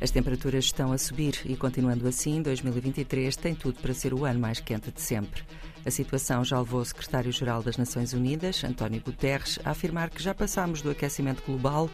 As temperaturas estão a subir e, continuando assim, 2023 tem tudo para ser o ano mais quente de sempre. A situação já levou o secretário-geral das Nações Unidas, António Guterres, a afirmar que já passamos do aquecimento global,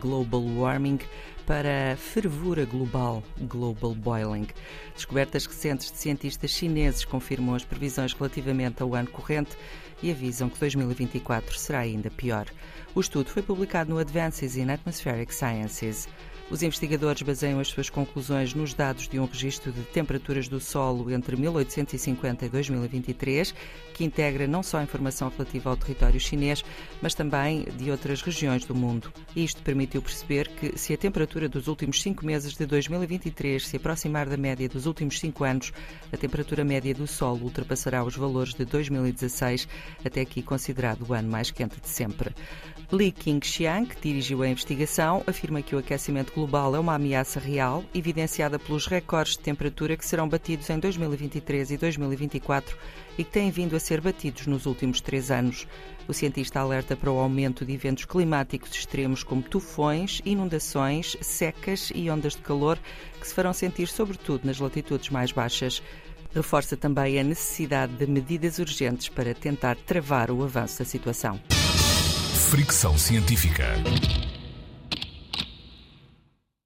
global warming, para fervura global, global boiling. Descobertas recentes de cientistas chineses confirmam as previsões relativamente ao ano corrente e avisam que 2024 será ainda pior. O estudo foi publicado no Advances in Atmospheric Sciences. Os investigadores baseiam as suas conclusões nos dados de um registro de temperaturas do solo entre 1850 e 2023, que integra não só informação relativa ao território chinês, mas também de outras regiões do mundo. Isto permitiu perceber que, se a temperatura dos últimos cinco meses de 2023 se aproximar da média dos últimos cinco anos, a temperatura média do solo ultrapassará os valores de 2016, até aqui considerado o ano mais quente de sempre. Li Qingxiang, que dirigiu a investigação, afirma que o aquecimento global é uma ameaça real, evidenciada pelos recordes de temperatura que serão batidos em 2023 e 2024 e que têm vindo a ser batidos nos últimos três anos. O cientista alerta para o aumento de eventos climáticos extremos como tufões, inundações, secas e ondas de calor que se farão sentir sobretudo nas latitudes mais baixas. Reforça também a necessidade de medidas urgentes para tentar travar o avanço da situação. Fricção Científica.